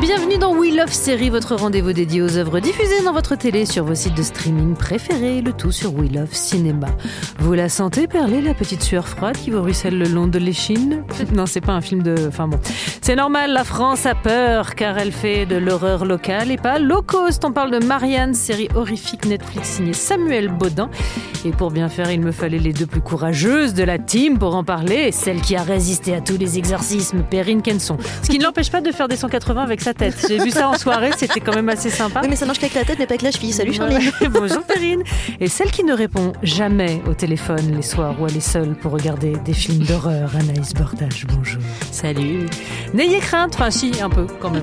Bienvenue dans We Love Série, votre rendez-vous dédié aux œuvres diffusées dans votre télé sur vos sites de streaming préférés, le tout sur We Love Cinéma. Vous la sentez perler, la petite sueur froide qui vous ruisselle le long de l'échine? Non, c'est pas un film de... Enfin bon. C'est normal, la France a peur car elle fait de l'horreur locale et pas low cost. On parle de Marianne, série horrifique Netflix signée Samuel Baudin. Et pour bien faire, il me fallait les deux plus courageuses de la team pour en parler. Celle qui a résisté à tous les exorcismes, Perrine Kenson. Ce qui ne l'empêche pas de faire des 180 avec sa tête. J'ai vu ça en soirée, c'était quand même assez sympa. Oui, mais ça marche qu'avec la tête, mais pas avec la cheville. Salut Charlie. Ouais. Bonjour Perrine. Et celle qui ne répond jamais au téléphone les soirs où elle est seule pour regarder des films d'horreur, Anaïs Bordage. Bonjour. Salut. N'ayez crainte, enfin si, un peu quand même.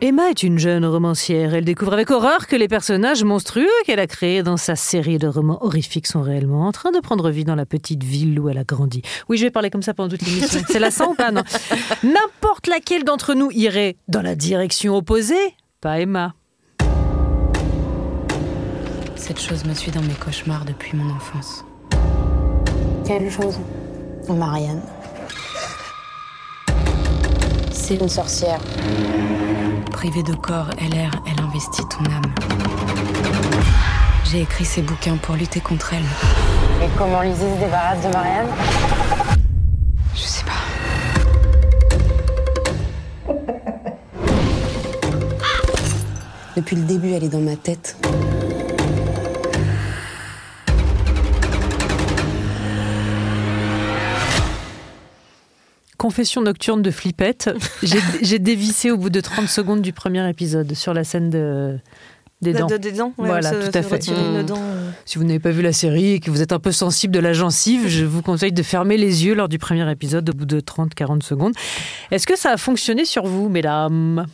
Emma est une jeune romancière. Elle découvre avec horreur que les personnages monstrueux qu'elle a créés dans sa série de romans horrifiques sont réellement en train de prendre vie dans la petite ville où elle a grandi. Oui, je vais parler comme ça pendant toute l'émission. C'est lassant ou pas Non. N'importe laquelle d'entre nous irait dans la direction opposée. Pas Emma. Cette chose me suit dans mes cauchemars depuis mon enfance. Quelle chose? Marianne. C'est une sorcière. Privée de corps, elle erre, elle investit ton âme. J'ai écrit ces bouquins pour lutter contre elle. Et comment Lizzie se débarrasse de Marianne? Je sais pas. Depuis le début, elle est dans ma tête. Confession nocturne de flippette. J'ai- dévissé au bout de 30 secondes du premier épisode sur la scène de, des dents. De- de- des dents ouais, Voilà, se- tout à fait. Mmh. dent, euh. Si vous n'avez pas vu la série et que vous êtes un peu sensible de la gencive, je vous conseille de fermer les yeux lors du premier épisode au bout de 30-40 secondes. Est-ce que ça a fonctionné sur vous, mesdames?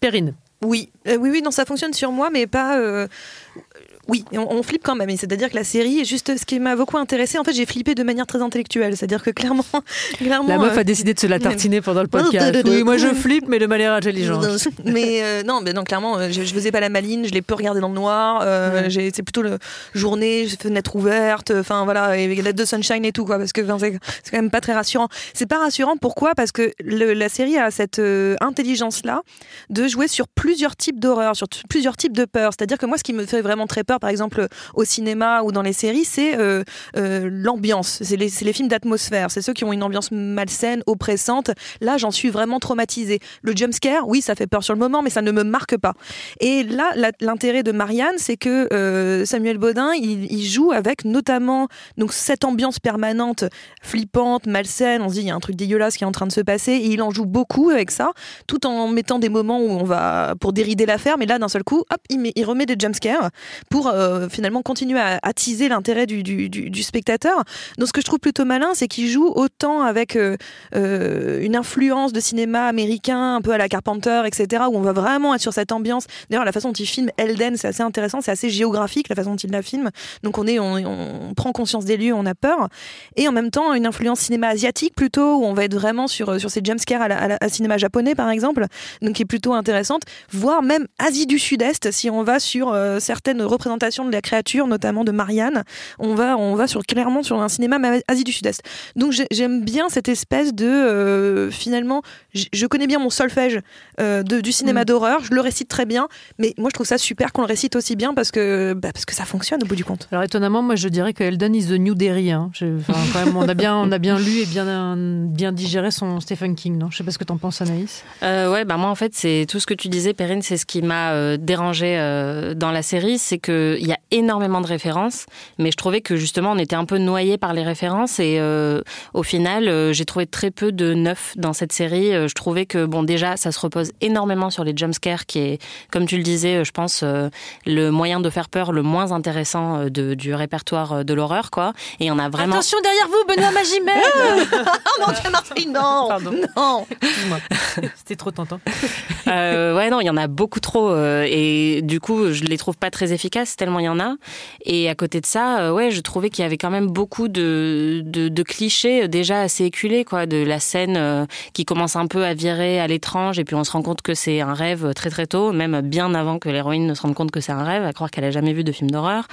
Perrine? Oui, Euh, oui, oui, non, ça fonctionne sur moi, mais pas. euh, Oui, on, on flippe quand même. C'est-à-dire que la série, est juste ce qui m'a beaucoup intéressé, en fait, j'ai flippé de manière très intellectuelle. C'est-à-dire que clairement, clairement. La meuf euh, a décidé de se la tartiner pendant le podcast. Oui, moi je flippe, mais de manière intelligente. mais euh, non, mais non, clairement, euh, je, je faisais pas la maline, je l'ai peu regardé dans le noir. euh, C'est plutôt le journée, fenêtre ouverte, enfin voilà, et lettre de sunshine et tout quoi, parce que enfin, c'est quand même pas très rassurant. C'est pas rassurant pourquoi? Parce que le- la série a cette intelligence là de jouer sur plusieurs types d'horreur, sur plusieurs types de peur. C'est-à-dire que moi, ce qui me fait vraiment très peur, par exemple au cinéma ou dans les séries, c'est euh, euh, l'ambiance. C'est les, les films d'atmosphère. C'est ceux qui ont une ambiance malsaine, oppressante. Là, j'en suis vraiment traumatisée. Le jump scare, oui, ça fait peur sur le moment, mais ça ne me marque pas. Et là, l'intérêt de Marianne, c'est que euh, Samuel Baudin, il, joue avec notamment donc cette ambiance permanente, flippante, malsaine. On se dit il y a un truc dégueulasse qui est en train de se passer, et il en joue beaucoup avec ça, tout en mettant des moments où on va pour dérider l'affaire. Mais là, d'un seul coup, hop, il, met- il remet des jump scares euh, finalement continuer à attiser l'intérêt du, spectateur. Donc, ce que je trouve plutôt malin, c'est qu'il joue autant avec euh, euh, une influence de cinéma américain, un peu à la Carpenter, etc., où on va vraiment être sur cette ambiance. D'ailleurs, la façon dont il filme Elden, c'est assez intéressant, c'est assez géographique la façon dont il la filme. Donc, on, est, on, prend conscience des lieux, on a peur. Et en même temps, une influence cinéma asiatique plutôt, où on va être vraiment sur, sur ces jumpscares à, à, cinéma japonais, par exemple, donc qui est plutôt intéressante, voire même Asie du Sud-Est, si on va sur certaines représentations de la créature, notamment de Marianne, on va, on va sur, clairement sur un cinéma ma- Asie du Sud-Est. Donc j'ai- j'aime bien cette espèce de, euh, finalement, je connais bien mon solfège euh, de, du cinéma Mm. d'horreur, je le récite très bien, mais moi je trouve ça super qu'on le récite aussi bien parce que, bah, parce que ça fonctionne au bout du compte. Alors étonnamment, moi je dirais que Elden is the new Derry. hein. Je- enfin, quand même, on a bien, on a bien lu et bien, bien digéré son Stephen King. Non, je sais pas ce que t'en penses, Anaïs. Euh, ouais, bah moi en fait c'est tout ce que tu disais Perrine, c'est ce qui m'a euh, dérangé euh, dans la série, c'est qu'il y a énormément de références, mais je trouvais que justement on était un peu noyé par les références et euh, au final, euh, j'ai trouvé très peu de neuf dans cette série. Euh, je trouvais que bon, déjà, ça se repose énormément sur les jumpscares, qui est, comme tu le disais, je pense euh, le moyen de faire peur le moins intéressant de, du répertoire de l'horreur, quoi. Et on a vraiment Attention derrière vous, Benoît Magimel Oh non, Marseille, non Pardon. Non. C'était trop tentant. Euh, ouais, non, il y en a beaucoup trop. euh, et du coup, je les trouve pas très efficaces tellement il y en a. Et à côté de ça, euh, ouais, je trouvais qu'il y avait quand même beaucoup de, de, de clichés euh, déjà assez éculés, quoi. De la scène euh, qui commence un peu à virer à l'étrange. Et puis on se rend compte que c'est un rêve très très tôt, même bien avant que l'héroïne ne se rende compte que c'est un rêve, à croire qu'elle a jamais vu de film d'horreur.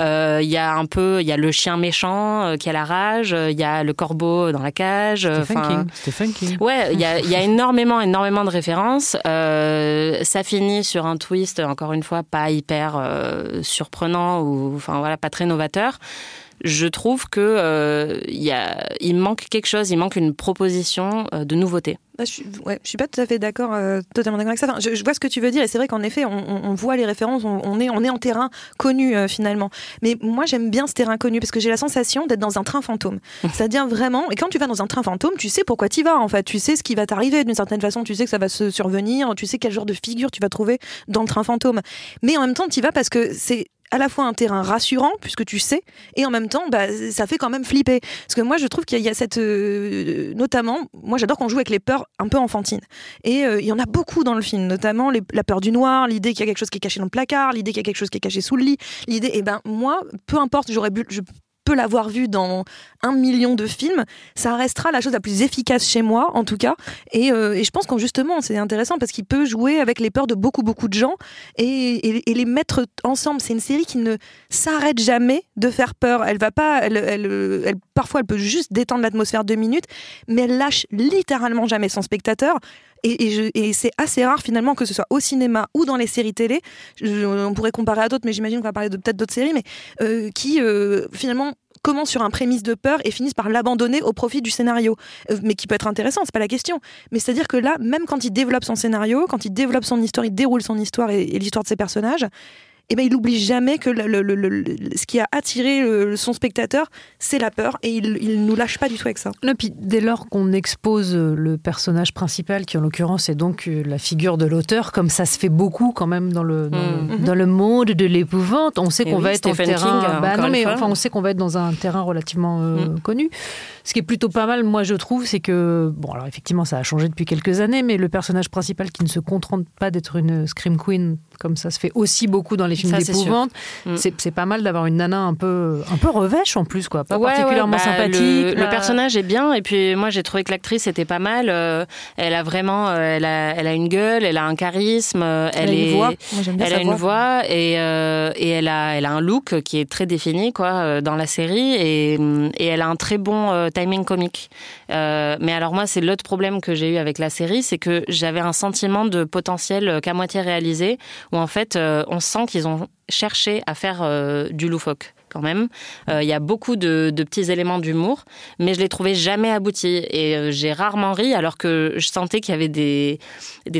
Euh, Il y a un peu, il y a le chien méchant qui a la rage. Il y a le corbeau dans la cage. Stephen enfin, King. Stephen King. Ouais, il y a, y a énormément, énormément de références. Euh, ça finit sur un twist, encore une fois, pas hyper euh, surprenant ou, enfin voilà, pas très novateur. Je trouve que euh, il y a, il manque quelque chose, il manque une proposition euh, de nouveauté. Ah, je, ouais, je suis pas tout à fait d'accord, euh, totalement d'accord avec ça. Enfin, je, je vois ce que tu veux dire et c'est vrai qu'en effet, on, voit les références, on, on est, on est en terrain connu euh, finalement. Mais moi, j'aime bien ce terrain connu parce que j'ai la sensation d'être dans un train fantôme. C'est-à-dire vraiment, et quand tu vas dans un train fantôme, tu sais pourquoi tu vas en fait. Tu sais ce qui va t'arriver d'une certaine façon, tu sais que ça va se survenir, tu sais quel genre de figure tu vas trouver dans le train fantôme. Mais en même temps, tu y vas parce que c'est à la fois un terrain rassurant puisque tu sais et en même temps bah, ça fait quand même flipper. Parce que moi je trouve qu'il y a cette euh, notamment moi j'adore qu'on joue avec les peurs un peu enfantines. Et euh, il y en a beaucoup dans le film notamment la peur du noir l'idée qu'il y a quelque chose qui est caché dans le placard l'idée qu'il y a quelque chose qui est caché sous le lit l'idée et ben moi peu importe j'aurais je peux l'avoir vu dans un million de films, ça restera la chose la plus efficace chez moi, en tout cas. Et, euh, je pense qu'en justement, c'est intéressant parce qu'il peut jouer avec les peurs de beaucoup, beaucoup de gens et, les mettre ensemble. C'est une série qui ne s'arrête jamais de faire peur. Elle va pas, elle- elle- parfois, elle peut juste détendre l'atmosphère deux minutes, mais elle lâche littéralement jamais son spectateur. Et, c'est assez rare finalement que ce soit au cinéma ou dans les séries télé. On pourrait comparer à d'autres, mais j'imagine qu'on va parler de peut-être d'autres séries, mais euh, qui euh, finalement commencent sur un prémisse de peur et finissent par l'abandonner au profit du scénario. Euh, mais qui peut être intéressant, c'est pas la question. Mais c'est-à-dire que là, même quand il développe son scénario, quand il développe son histoire, il déroule son histoire et l'histoire de ses personnages, eh ben, il n'oublie jamais que le- le- le- ce qui a attiré son spectateur, c'est la peur, et il, il nous lâche pas du tout avec ça. Et puis, dès lors qu'on expose euh, le personnage principal, qui en l'occurrence est donc euh, la figure de l'auteur, comme ça se fait beaucoup quand même dans le, dans, le, dans le monde de l'épouvante, on sait qu'on oui, va être en Stephen terrain. King, bah encore non, une mais fois. enfin, on sait qu'on va être dans un terrain relativement euh, Mhm. connu. Ce qui est plutôt pas mal, moi je trouve, c'est que bon, alors effectivement, ça a changé depuis quelques années, mais le personnage principal qui ne se contente pas d'être une scream queen, comme ça se fait aussi beaucoup dans les films d'épouvante, Mm. c'est pas mal d'avoir une nana un peu, un peu revêche en plus, quoi, pas Ouais, particulièrement ouais, bah, sympathique. Le, personnage est bien et puis moi j'ai trouvé que l'actrice était pas mal. euh, elle a vraiment, euh, elle a, elle a une gueule, elle a un charisme, euh, elle, a est, une voix. Moi, elle a une voix et, euh, et elle a, elle a un look qui est très défini quoi dans la série et, hum, et elle a un très bon timing comique. Mais alors moi c'est l'autre problème que j'ai eu avec la série, c'est que j'avais un sentiment de potentiel qu'à moitié réalisé où en fait euh, on sent qu'ils ont cherché à faire euh, du loufoque quand même. Euh, Il y a beaucoup de, petits éléments d'humour, mais je les trouvais jamais aboutis. Et euh, j'ai rarement ri, alors que je sentais qu'il y avait des,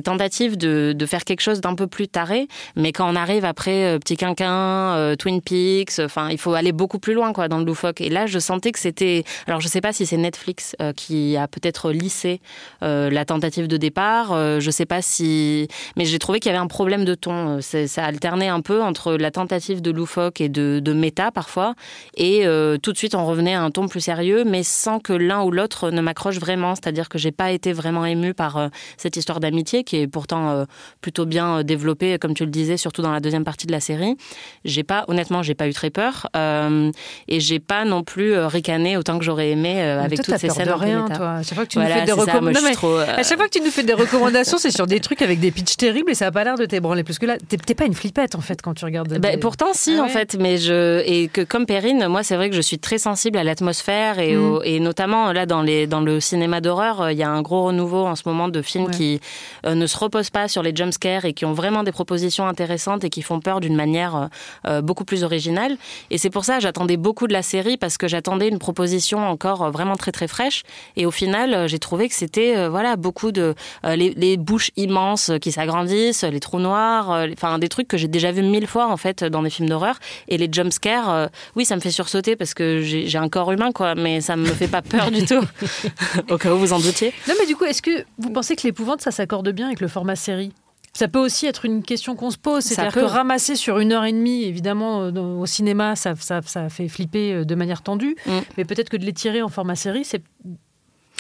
tentatives de, faire quelque chose d'un peu plus taré. Mais quand on arrive après euh, Petit Quinquin, Twin Peaks, enfin, il faut aller beaucoup plus loin quoi dans le loufoque. Et là, je sentais que c'était. Alors, je sais pas si c'est Netflix qui a peut-être lissé la tentative de départ. Je sais pas si. Mais j'ai trouvé qu'il y avait un problème de ton. Ça alternait un peu entre la tentative de loufoque et de, de méta parfois, et euh, tout de suite on revenait à un ton plus sérieux, mais sans que l'un ou l'autre ne m'accroche vraiment. C'est-à-dire que j'ai pas été vraiment émue par euh, cette histoire d'amitié qui est pourtant euh, plutôt bien euh, développée, comme tu le disais, surtout dans la deuxième partie de la série. J'ai pas, honnêtement, j'ai pas eu très peur, euh, et j'ai pas non plus euh, ricané autant que j'aurais aimé avec toi, toutes ces peur scènes de rien, toi. À chaque fois que tu Voilà, nous fais des recommandations. À chaque fois que tu nous fais des recommandations, c'est sur des trucs avec des pitchs terribles et ça a pas l'air de t'ébranler. Parce que là, t'es pas une flippette en fait quand tu regardes. Des- pourtant si Ah en ouais fait mais je et que comme Perrine, moi c'est vrai que je suis très sensible à l'atmosphère et, Mm. au- et notamment là dans les dans le cinéma d'horreur, euh, il y a un gros renouveau en ce moment de films Ouais. qui euh, ne se reposent pas sur les jumpscares et qui ont vraiment des propositions intéressantes et qui font peur d'une manière euh, beaucoup plus originale. Et c'est pour ça que j'attendais beaucoup de la série parce que j'attendais une proposition encore vraiment très très fraîche. Et au final, j'ai trouvé que c'était euh, voilà beaucoup de les, les bouches immenses qui s'agrandissent, les trous noirs, enfin des trucs que j'ai déjà vu mille fois en fait dans des films d'horreur. Et les jumpscares, euh, oui, ça me fait sursauter parce que j'ai un corps humain quoi, mais ça me fait pas peur du tout. Au cas où vous en doutiez. Non, mais du coup, est-ce que vous pensez que l'épouvante, ça s'accorde bien avec le format série? Ça peut aussi être une question qu'on se pose, Ça c'est-à-dire peut. que ramasser sur une heure et demie, évidemment, euh, au cinéma, ça, ça, ça fait flipper euh, de manière tendue, Mm. mais peut-être que de les tirer en format série, c'est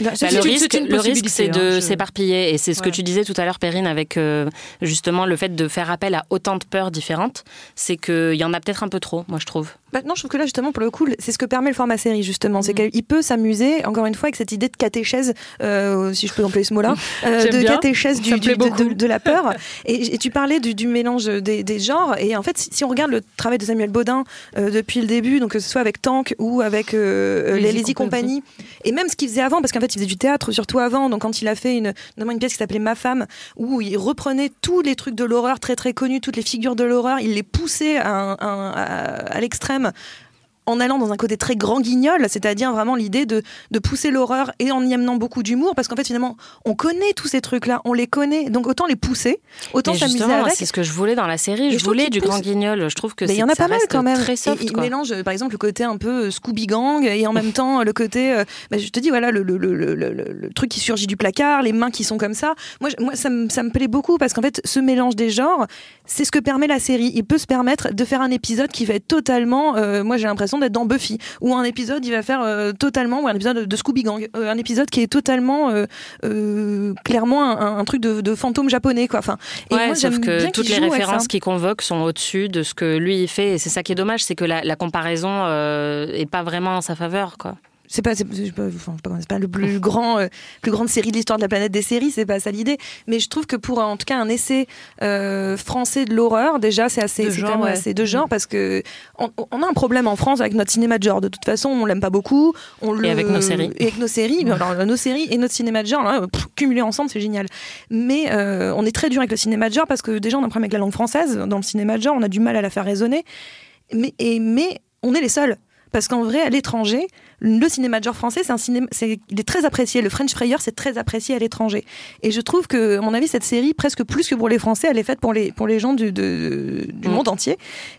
Bah, Bah, le risque, c'est une le risque, possibilité, c'est de hein, je- s'éparpiller. Et c'est ce Ouais. que tu disais tout à l'heure, Perrine, avec euh, justement le fait de faire appel à autant de peurs différentes. C'est qu'il y en a peut-être un peu trop, moi, je trouve. Bah, non, je trouve que là, justement, pour le coup, c'est ce que permet le format série, justement. C'est Mm. qu'il peut s'amuser, encore une fois, avec cette idée de catéchèse, euh, si je peux employer ce mot-là, euh, J'aime de bien. catéchèse du, du- de, beaucoup. de- de la peur. et, et tu parlais du, du mélange des, des genres. Et en fait, si, si on regarde le travail de Samuel Baudin euh, depuis le début, donc que ce soit avec Tank ou avec euh, les Lazy Company. Et même ce qu'il faisait avant, parce qu'en fait, il faisait du théâtre surtout avant. Donc, quand il a fait une, notamment une pièce qui s'appelait Ma femme, où il reprenait tous les trucs de l'horreur très très connus, toutes les figures de l'horreur, il les poussait à l'extrême femmes en allant dans un côté très grand guignol, c'est-à-dire vraiment l'idée de, de pousser l'horreur et en y amenant beaucoup d'humour, parce qu'en fait finalement on connaît tous ces trucs-là, on les connaît, donc autant les pousser, autant Et s'amuser avec. c'est ce que je voulais dans la série. Et Je voulais du pousse- grand guignol. Je trouve que Mais il y en a pas mal quand même. Très Et soft, il quoi. mélange euh, par exemple le côté un peu euh, Scooby Gang et en même temps le côté, euh, bah, je te dis voilà le, le, le, le, le- le truc qui surgit du placard, les mains qui sont comme ça. Moi, je- moi ça, me, ça me plaît beaucoup parce qu'en fait ce mélange des genres, c'est ce que permet la série. Il peut se permettre de faire un épisode qui va être totalement, euh, moi j'ai l'impression d'être dans Buffy, ou un épisode il va faire euh, totalement, ou un épisode de Scooby Gang, euh, un épisode qui est totalement euh, clairement un, un truc de, de fantôme japonais quoi. Enfin, et Ouais, moi sauf que toutes les références qu'il convoque sont au-dessus de ce que lui il fait. Et c'est ça qui est dommage, c'est que la, la comparaison est pas vraiment en sa faveur, quoi. C'est pas pas, enfin, pas- le plus grand euh, plus grande série de l'histoire de la planète des séries c'est pas ça l'idée. Mais je trouve que pour en tout cas un essai euh, français de l'horreur déjà c'est assez De c'est genre, ouais. assez de genre parce que on, on a un problème en France avec notre cinéma de genre. De toute façon on l'aime pas beaucoup. On le avec nos séries. et avec nos séries. Mais alors, nos séries et notre cinéma de genre là, pff, cumulés ensemble c'est génial. Mais euh, on est très dur avec le cinéma de genre parce que déjà on a un problème avec la langue française. Dans le cinéma de genre on a du mal à la faire résonner. Mais, et, mais on est les seuls. Parce qu'en vrai, à l'étranger, le cinéma de genre français, c'est un cinéma, c'est, il est très apprécié. Le French Frayer, c'est très apprécié à l'étranger. Et je trouve que, à mon avis, cette série, presque plus que pour les Français, elle est faite pour les, pour les gens du, de- du Mm. monde entier,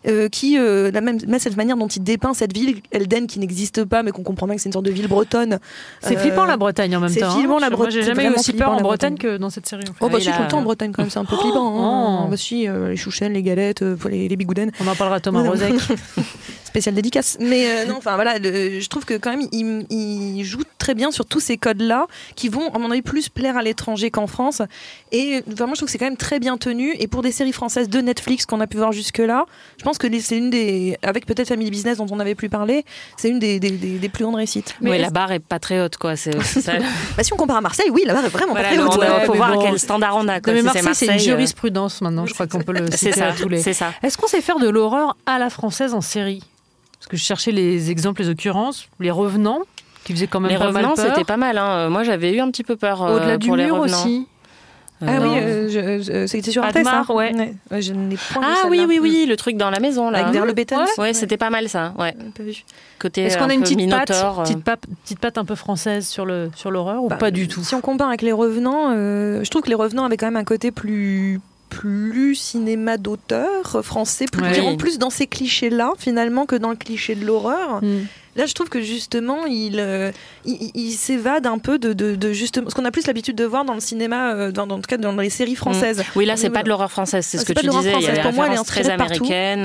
euh, qui, euh, la même, même cette manière dont il dépeint cette ville, Elden, qui n'existe pas, mais qu'on comprend bien que c'est une sorte de ville bretonne. C'est Euh, flippant la Bretagne en même c'est temps. hein. flippant, la Je- moi, Bretagne, J'ai jamais eu aussi peur en Bretagne Bretagne. que dans cette série. en fait. Oh bah Oui, si, là, tout le temps en Bretagne quand même, c'est un peu flippant. hein. Oh. Bah si, euh, les chouchènes, les galettes, euh, les, les bigoudens. On en parlera à Thomas. Rozek. spécial dédicace. Mais euh, non, enfin voilà, le- je trouve que quand même, il, il joue très bien sur tous ces codes-là qui vont, à mon avis, plus plaire à l'étranger qu'en France. Et vraiment, je trouve que c'est quand même très bien tenu. Et pour des séries françaises de Netflix qu'on a pu voir jusque-là, je pense que c'est une des, avec peut-être Family Business dont on n'avait plus parlé, c'est une des, des- des- des plus grandes réussites. Mais Mais la barre est pas très haute, quoi. C'est aussi ça. Bah, si on compare à Marseille, oui, la barre est vraiment Voilà, pas très haute. a- ouais, faut voir bon. quel standard on a. Quoi. Mais Si Marseille, c'est une euh, jurisprudence maintenant. Je crois qu'on peut le C'est citer ça. à tous les. C'est ça. Est-ce qu'on sait faire de l'horreur à la française en série? Parce que je cherchais les exemples, les occurrences, les revenants, qui faisaient quand même Les pas revenants, mal peur. c'était pas mal. Hein. Moi, j'avais eu un petit peu peur euh, Au-delà du pour les mur revenants. aussi. Ah Euh, oui, euh, je- je- c'était sur Arte, ça ouais. Ouais, Je n'ai point vu Ah oui, oui, oui, le truc dans la maison là. Avec vers le béton. Ouais, c'était pas mal ça. Ouais. Pas vu. Côté Est-ce qu'on un a une petite patte, euh, petite, patte, petite patte un peu française sur le sur l'horreur ou Bah, pas du tout? Si on compare avec les revenants, euh, je trouve que les revenants avaient quand même un côté plus plus cinéma d'auteur français, plus, Ouais. plus dans ces clichés-là finalement que dans le cliché de l'horreur. Hmm. Là, je trouve que justement, il, euh, il, s'évade un peu de, de, de justement ce qu'on a plus l'habitude de voir dans le cinéma, euh, dans, dans, en tout cas dans les séries françaises. Oui, là, c'est pas de l'horreur française, c'est Ah, ce que tu disais. Il y a française. Pour moi, elle est très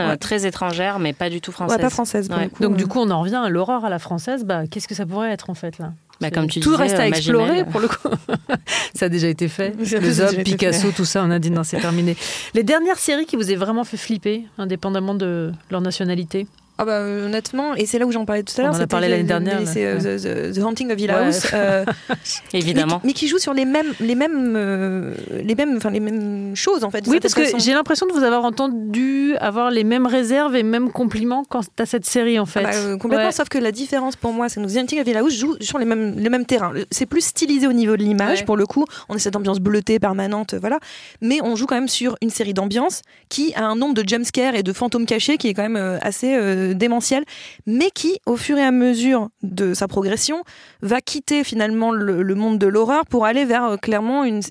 Ouais. très étrangères, mais pas du tout Ouais, françaises. pas française Ouais. coup. Donc du coup, on en revient à l'horreur à la française. Bah, qu'est-ce que ça pourrait être en fait là? Bah, comme tu Tout disais, reste à euh, explorer pour le coup. ça a déjà été fait. Les hommes, Picasso, tout ça, on a dit non, c'est terminé. Les dernières séries qui vous aient vraiment fait flipper, indépendamment de leur nationalité Ah bah, euh, honnêtement, et c'est là où j'en parlais tout à l'heure. On en a parlé l'année dernière. C'est euh, Ouais. the, The- Haunting of Hill Ouais. House. euh, Évidemment. Mais, qui- mais qui joue sur les mêmes, les mêmes, euh, les mêmes, enfin les mêmes choses en fait. Oui, parce que j'ai l'impression de vous avoir entendu avoir les mêmes réserves et mêmes compliments quant à cette série, en fait. Ah bah, euh, complètement, Ouais. sauf que la différence pour moi, c'est que The Haunting of Hill House joue sur les mêmes, les mêmes terrains. C'est plus stylisé au niveau de l'image, pour le coup. On a cette ambiance bleutée permanente, voilà. Mais on joue quand même sur une série d'ambiance qui a un nombre de jumpscares et de fantômes cachés qui est quand même assez euh, démentiel, mais qui, au fur et à mesure de sa progression, va quitter finalement le, monde de l'horreur pour aller vers euh, clairement une,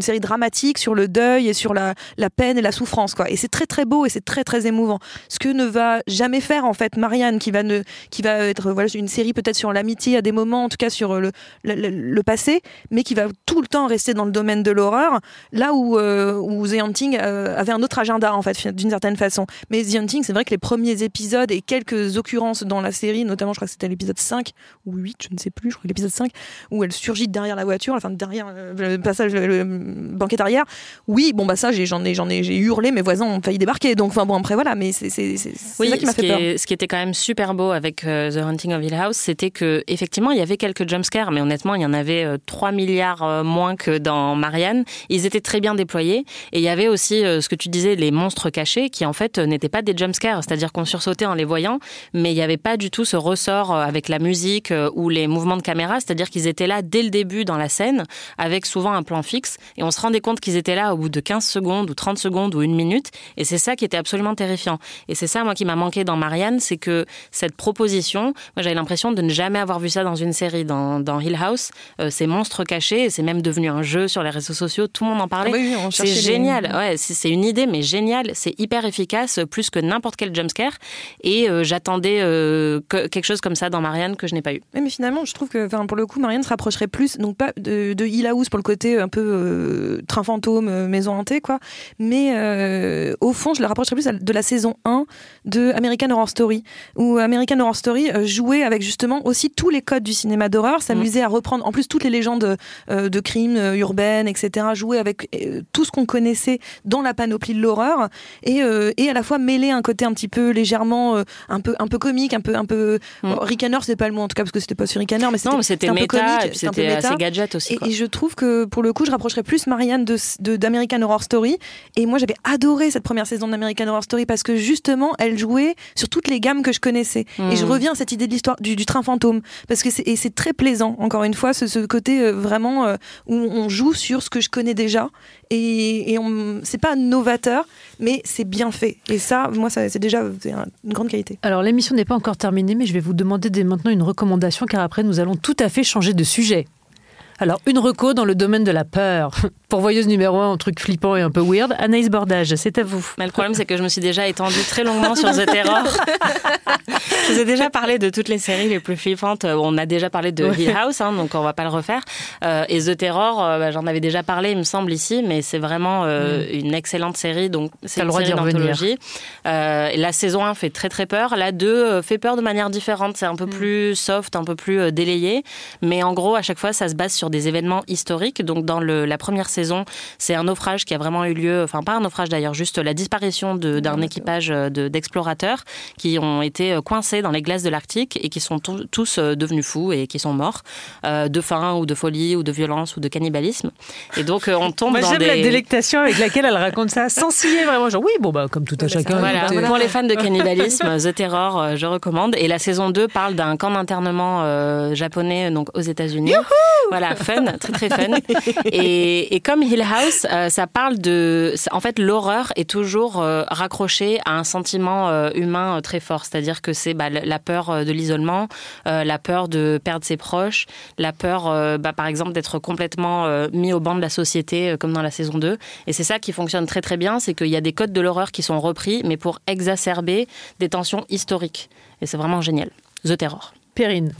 série dramatique sur le deuil et sur la, la peine et la souffrance, quoi. Et c'est très très beau et c'est très très émouvant. Ce que ne va jamais faire en fait Marianne, qui va ne, qui va être voilà une série peut-être sur l'amitié à des moments, en tout cas sur le, le, le- passé, mais qui va tout le temps rester dans le domaine de l'horreur, là où, euh, où The Hunting euh, avait un autre agenda en fait d'une certaine façon. Mais The Hunting, c'est vrai que les premiers épisodes et quelques occurrences dans la série, notamment je crois que c'était l'épisode 5 ou 8, je ne sais plus, je crois que l'épisode 5 où elle surgit derrière la voiture, enfin derrière euh, le passage le, banquette arrière. Oui, bon bah ça j'en ai j'en ai j'ai hurlé, mes voisins ont failli débarquer. Donc enfin bon après voilà, mais c'est Oui, ça qui m'a fait qui peur. est- ce qui était quand même super beau avec euh, The Haunting of Hill House, c'était que effectivement il y avait quelques jumpscares, mais honnêtement il y en avait euh, 3 milliards euh, moins que dans Marianne. Ils étaient très bien déployés et il y avait aussi ce que tu disais, les monstres cachés, qui en fait n'étaient pas des jumpscares, c'est-à-dire qu'on sursautait en les voyant, mais il n'y avait pas du tout ce ressort euh, avec la musique euh, ou les mouvements de caméra, c'est-à-dire qu'ils étaient là dès le début dans la scène, avec souvent un plan fixe, et on se rendait compte qu'ils étaient là au bout de 15 secondes ou 30 secondes ou une minute, et c'est ça qui était absolument terrifiant. Et c'est ça, moi, qui m'a manqué dans Marianne, c'est que cette proposition, moi, j'avais l'impression de ne jamais avoir vu ça dans une série. Dans, dans Hill House, euh, ces monstres cachés, et c'est même devenu un jeu sur les réseaux sociaux, tout le monde en parlait. Ah oui, on C'est les- génial, ouais, c'est une idée, mais géniale. C'est hyper efficace, plus que n'importe quel jumpscare. Et euh, j'attendais euh, que- quelque chose comme ça dans Marianne que je n'ai pas eu. Mais finalement, je trouve que, pour le coup, Marianne se rapprocherait plus, donc pas de, de Hill House pour le côté un peu euh, train fantôme, euh, maison hantée, quoi. Mais euh, au fond, je la rapprocherais plus de la saison 1 de American Horror Story, où American Horror Story euh, jouait avec justement aussi tous les codes du cinéma d'horreur, s'amusait à reprendre, en plus toutes les légendes euh, de crimes euh, urbaines, etc., jouer avec euh, tout ce qu'on connaissait dans la panoplie de l'horreur, et, euh, et à la fois mêler un côté un petit peu légèrement, euh, un peu, un peu comique, un peu, un peu Mm. Hanner, c'est pas le mot en tout cas parce que c'était pas sur Rick Hanner, mais c'était Non, mais c'était un peu méta, comique, et puis c'était un peu c'était assez gadget aussi. Et, quoi. et je trouve que pour le coup, je rapprocherais plus Marianne de d'American Horror Story. Et moi, j'avais adoré cette première saison d'American Horror Story parce que justement, elle jouait sur toutes les gammes que je connaissais. Et je Mhm. reviens à cette idée de l'histoire du, du train fantôme parce que c'est et c'est très plaisant. Encore une fois, ce, ce côté euh, vraiment euh, où on joue sur ce que je connais déjà. Et, et c'est pas novateur, mais c'est bien fait. Et ça, moi, c'est déjà une grande qualité. Alors l'émission n'est pas encore terminée, mais je vais vous demander dès maintenant une recommandation, car après nous allons tout à fait changer de sujet. Alors, une reco dans le domaine de la peur. Pourvoyeuse numéro un, en truc flippant et un peu weird, Anaïs Bordage, c'est à vous. Mais le problème, c'est que je me suis déjà étendue très longuement sur The Terror. je vous ai déjà parlé de toutes les séries les plus flippantes. Euh, On a déjà parlé de. Hill House, hein, donc on va pas le refaire. Euh, et The Terror, euh, bah, j'en avais déjà parlé, il me semble, ici, mais c'est vraiment euh, une excellente série. Donc, c'est T'as le une droit série d'anthologie. La saison 1 fait très très peur. La 2 euh, fait peur de manière différente. C'est un peu plus soft, un peu plus délayé. Mais en gros, à chaque fois, ça se base sur des événements historiques. Donc, dans le, la première saison, c'est un naufrage qui a vraiment eu lieu, enfin pas un naufrage d'ailleurs, juste la disparition de- d'un équipage euh, de- d'explorateurs qui ont été euh, coincés dans les glaces de l'Arctique et qui sont tous- euh, devenus fous et qui sont morts euh, de faim ou de folie ou de violence ou de cannibalisme. Et donc euh, on tombe Moi dans j'aime des... la délectation avec laquelle elle raconte ça, sans scier vraiment, genre oui, bon bah comme tout à bah, chacun. Voilà, Voilà. pour les fans de cannibalisme, The Terror, euh, je recommande. Et la saison 2 parle d'un camp d'internement euh, japonais donc aux États-Unis. Voilà, fun, très très fun. Et, comme Hill House, euh, ça parle de. En fait, l'horreur est toujours euh, raccrochée à un sentiment euh, humain très fort. C'est-à-dire que c'est bah, la peur de l'isolement, la peur de perdre ses proches, la peur, bah, par exemple, d'être complètement mis au banc de la société, comme dans la saison 2. Et c'est ça qui fonctionne très très bien, c'est qu'il y a des codes de l'horreur qui sont repris, mais pour exacerber des tensions historiques. Et c'est vraiment génial. The Terror. Perrine.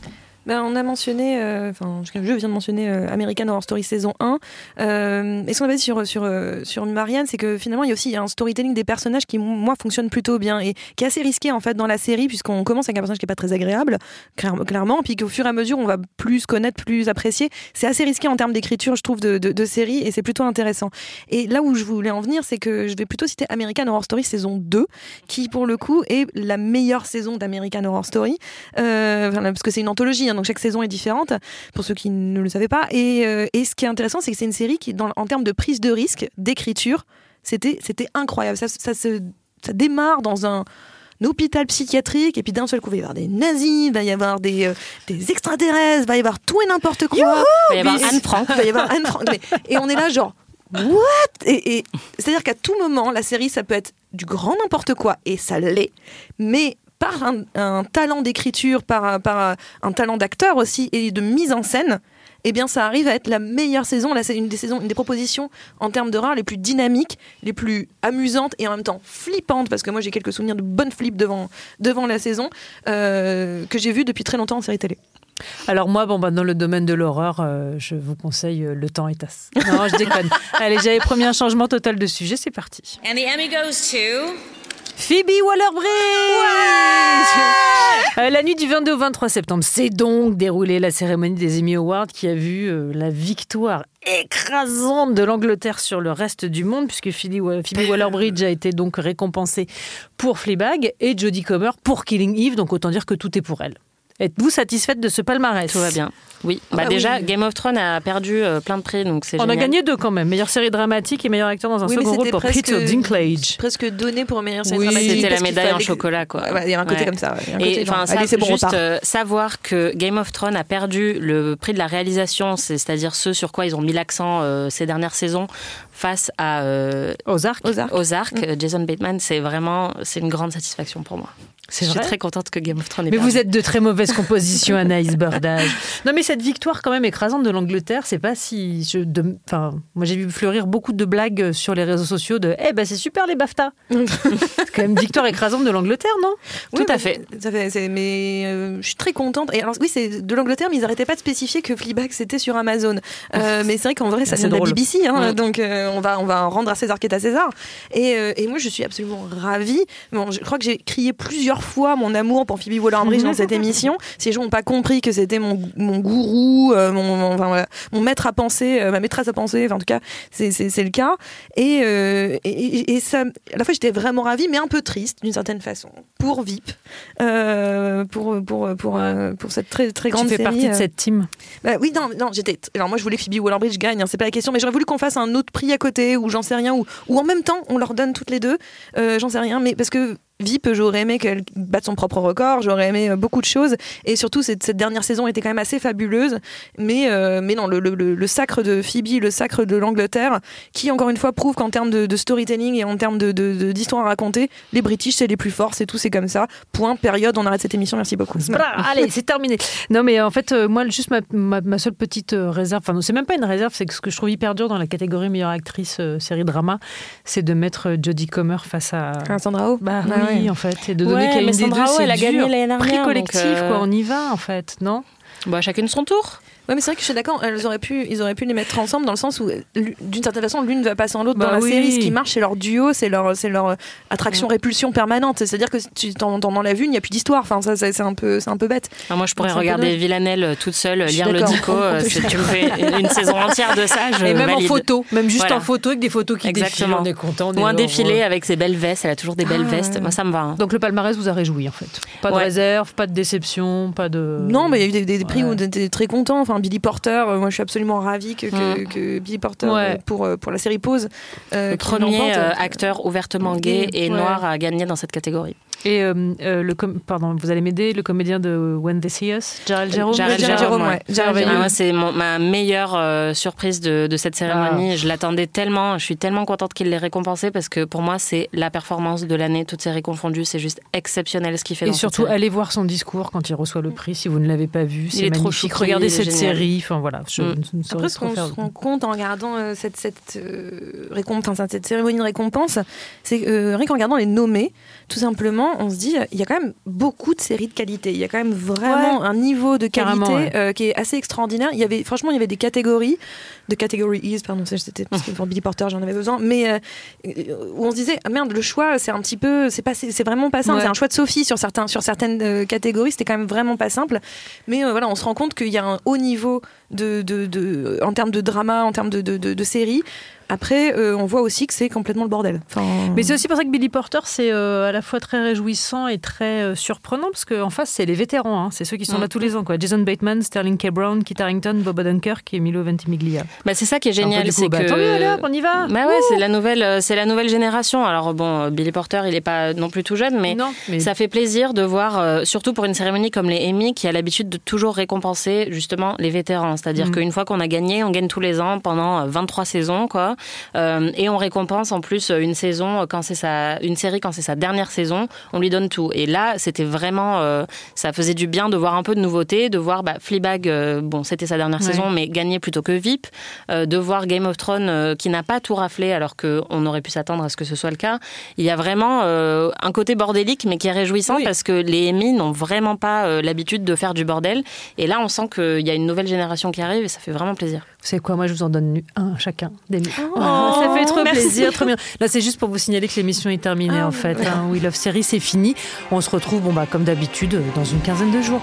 Ben, on a mentionné, euh, enfin, je viens de mentionner euh, American Horror Story saison 1. Euh, et ce qu'on avait dit sur, sur, sur Marianne, c'est que finalement, il y a aussi un storytelling des personnages qui, moi, fonctionne plutôt bien et qui est assez risqué, en fait, dans la série, puisqu'on commence avec un personnage qui est pas très agréable, clair- clairement, puis qu'au fur et à mesure, on va plus connaître, plus apprécier. C'est assez risqué en termes d'écriture, je trouve, de, série, et c'est plutôt intéressant. Et là où je voulais en venir, c'est que je vais plutôt citer American Horror Story saison 2, qui, pour le coup, est la meilleure saison d'American Horror Story. Parce que c'est une anthologie, hein, donc chaque saison est différente, pour ceux qui ne le savaient pas. Et, euh, et ce qui est intéressant, c'est que c'est une série qui, dans, en termes de prise de risque, d'écriture, c'était incroyable. Ça, ça, se, ça démarre dans un un hôpital psychiatrique et puis d'un seul coup il va y avoir des nazis, il va y avoir des, euh, des extraterrestres, il va y avoir tout et n'importe quoi. Il va y avoir Anne Frank. Il va y avoir Anne Frank. Et on est là genre what? Et, et c'est-à-dire qu'à tout moment la série ça peut être du grand n'importe quoi et ça l'est, mais par un, un talent d'écriture, par, par un talent d'acteur aussi et de mise en scène, eh bien ça arrive à être la meilleure saison. Là, c'est une des saisons, une des propositions en termes de rare les plus dynamiques, les plus amusantes et en même temps flippantes, parce que moi j'ai quelques souvenirs de bonnes flips devant, devant la saison, euh, que j'ai vu depuis très longtemps en série télé. Alors moi, bon, bah, dans le domaine de l'horreur, euh, je vous conseille euh, Le temps est as. Non, je déconne. Allez, j'avais promis un changement total de sujet, c'est parti. And the Emmy goes to. Phoebe Waller-Bridge. Euh, La nuit du 22 au 23 septembre, c'est donc déroulée la cérémonie des Emmy Awards qui a vu euh, la victoire écrasante de l'Angleterre sur le reste du monde, puisque Phoebe Waller-Bridge a été donc récompensée pour Fleabag et Jodie Comer pour Killing Eve, donc autant dire que tout est pour elle. Êtes-vous satisfaite de ce palmarès Tout va bien. Oui. Bah, Ah déjà, oui. Game of Thrones a perdu euh, plein de prix, donc c'est On a génial. gagné deux quand même, meilleure série dramatique et meilleur acteur dans un Oui, second rôle pour presque- Peter Dinklage. Presque donné pour meilleure série Oui, dramatique. C'était la médaille en chocolat, quoi. Ouais, il y a un côté Ouais. comme ça. ouais. A un Et enfin, ça, allez, c'est bon, on juste euh, savoir que Game of Thrones a perdu le prix de la réalisation, c'est- c'est-à-dire ce sur quoi ils ont mis l'accent euh, ces dernières saisons, face à euh, Ozark. Ozark. Ozark, euh, Jason Bateman, c'est vraiment c'est une grande satisfaction pour moi. C'est Je suis très contente que Game of Thrones ait Mais perdu. vous êtes de très mauvaise composition, Anaïs Bordage. Non, mais cette victoire quand même écrasante de l'Angleterre, c'est pas si. Je, de- enfin, moi j'ai vu fleurir beaucoup de blagues sur les réseaux sociaux de Eh ben c'est super les BAFTA. c'est quand même victoire écrasante de l'Angleterre, non? Tout à fait. Ça fait mais euh, je suis très contente. Et alors, oui, c'est de l'Angleterre, mais ils n'arrêtaient pas de spécifier que Fleabag c'était sur Amazon. Euh, mais c'est vrai qu'en vrai, ça C'est vient de la. BBC, hein, donc euh, on va on va rendre à César qui est à César. Et, euh, et moi, je suis absolument ravie. Bon, je crois que j'ai crié plusieurs fois mon amour pour Phoebe Waller-Bridge dans cette émission. Si les gens n'ont pas compris que c'était mon, mon gourou, euh, mon, mon- enfin, voilà, mon maître à penser, euh, ma maîtresse à penser, enfin, en tout cas, c'est le cas. Et, euh, et, et- et ça, à la fois, j'étais vraiment ravie, mais un peu triste d'une certaine façon pour VIP, pour pour pour pour cette très très grande Tu fais série. partie de cette team. Bah oui, non, non, j'étais. Alors moi, je voulais Phoebe Waller-Bridge gagne, hein, c'est pas la question, mais j'aurais voulu qu'on fasse un autre prix à côté, ou j'en sais rien, ou, ou en même temps, on leur donne toutes les deux, j'en sais rien, mais parce que VIP, j'aurais aimé qu'elle batte son propre record, j'aurais aimé euh, beaucoup de choses, et surtout cette, cette dernière saison était quand même assez fabuleuse, mais euh, mais non, le, le, le- sacre de Phoebe, le sacre de l'Angleterre, qui encore une fois prouve qu'en termes de, de storytelling et en termes de de- de- d'histoire à raconter, les British c'est les plus forts, c'est tout, c'est comme ça. Point, période, on arrête cette émission, merci beaucoup. Allez, c'est terminé. Non, mais en fait, euh, moi, juste ma, ma- ma seule petite réserve, enfin, c'est même pas une réserve, c'est que ce que je trouve hyper dur dans la catégorie meilleure actrice euh, série drama, c'est de mettre Jodie Comer face à. Ah, Sandra Oh Bah Ah oui, en fait, et de donner qu'à une des deux, c'est elle a gagné l'année dernière, Prix collectif, euh, quoi, on y va, en fait, non? Bah, chacune son tour. Ouais, mais c'est vrai que je suis d'accord, elles auraient pu, ils auraient pu les mettre ensemble dans le sens où, l'u- d'une certaine façon, l'une va passer en l'autre Bah dans la oui. série. Ce qui marche, c'est leur duo, c'est leur, c'est leur euh, attraction-répulsion permanente. C'est-à-dire que si tu t'en, t'en enlèves une, il n'y a plus d'histoire. Enfin, ça, ça, c'est un peu, c'est un peu bête. Ah, moi, je pourrais regarder. Villanelle euh, toute seule, lire le dico. Euh, tu me fais une, saison entière de ça, je Et même en photo, même juste Voilà. en photo avec des photos qui Exactement. défilent, on est content. Ou un défilé avec ses belles vestes. Elle a toujours des belles Ah, vestes. ouais. Moi, ça me va. hein. Donc le palmarès vous a réjoui en fait. Pas de Ouais. réserve, pas de déception, pas de. Non, mais il y a eu des, des- des prix Ouais. où on était très contents. Enfin, Billy Porter, euh, moi, je suis absolument ravie que, que, Mm. que Billy Porter, Ouais. euh, pour, euh, pour la série Le qu'il premier acteur ouvertement gay et noir à gagner dans cette catégorie. Et euh, euh, le com- pardon, vous allez m'aider, le comédien de When They See Us, Jared Jérôme? Jared Jérôme, Jérôme, ouais. ouais. Ah, c'est ma meilleure euh, surprise de, de cette cérémonie. Ah. Je l'attendais tellement. Je suis tellement contente qu'il l'ait récompensé parce que pour moi, c'est la performance de l'année, toutes séries confondues. C'est juste exceptionnel ce qu'il fait. Et dans cette surtout, série. allez voir son discours quand il reçoit le prix. Si vous ne l'avez pas vu, c'est est trop magnifique. choupi, Regardez cette génial. série. Enfin voilà, je Mm. ne Après, ce qu'on se rend compte en regardant euh, cette, cette, euh, récompense, cette cérémonie de récompense, c'est que euh, rien qu'en regardant les nommés, tout simplement, on se dit, il y a quand même beaucoup de séries de qualité. Il y a quand même vraiment un niveau de qualité euh, qui est assez extraordinaire. Il y avait, franchement, il y avait des catégories, de catégories, pardon, c'était parce que pour Billy Porter, j'en avais besoin, mais euh, où on se disait, ah merde, le choix, c'est un petit peu, c'est pas, c'est vraiment pas simple. C'est un choix de Sophie sur certains, sur certaines catégories, c'était quand même vraiment pas simple. Mais voilà, on se rend compte qu'il y a un haut niveau de, de, de, en termes de drama, en termes de, de, de séries. Après, euh, on voit aussi que c'est complètement le bordel. Mais c'est aussi pour ça que Billy Porter, c'est euh, à la fois très réjouissant et très euh, surprenant, parce qu'en face, c'est les vétérans. Hein. C'est ceux qui sont là mm. tous les ans. Quoi. Jason Bateman, Sterling K. Brown, Kit Harington, Bob Odenkirk et Milo Ventimiglia. Bah, c'est ça qui est génial. C'est bah, que... Tant mieux, on y va bah, ouais, c'est la, nouvelle, c'est la nouvelle génération. Alors bon, Billy Porter, il n'est pas non plus tout jeune, mais, non, mais... ça fait plaisir de voir, surtout pour une cérémonie comme les Emmy, qui a l'habitude de toujours récompenser justement les vétérans. C'est-à-dire mm. qu'une fois qu'on a gagné, on gagne tous les ans pendant 23 saisons. quoi. Et on récompense en plus une saison quand c'est sa, une série quand c'est sa dernière saison, on lui donne tout. Et là, c'était vraiment, euh, ça faisait du bien de voir un peu de nouveauté, de voir bah, Fleabag, euh, bon, c'était sa dernière saison, mais gagner plutôt que VIP, euh, de voir Game of Thrones qui n'a pas tout raflé alors qu'on aurait pu s'attendre à ce que ce soit le cas. Il y a vraiment un côté bordélique, mais qui est réjouissant parce que les Emmy n'ont vraiment pas l'habitude de faire du bordel. Et là, on sent qu'il y a une nouvelle génération qui arrive et ça fait vraiment plaisir. C'est quoi Moi, je vous en donne un chacun. Des... Oh, ça fait trop plaisir, trop bien. Là, c'est juste pour vous signaler que l'émission est terminée, ah, en fait. Hein. We Love Série, c'est fini. On se retrouve, bon, bah, comme d'habitude, dans une quinzaine de jours.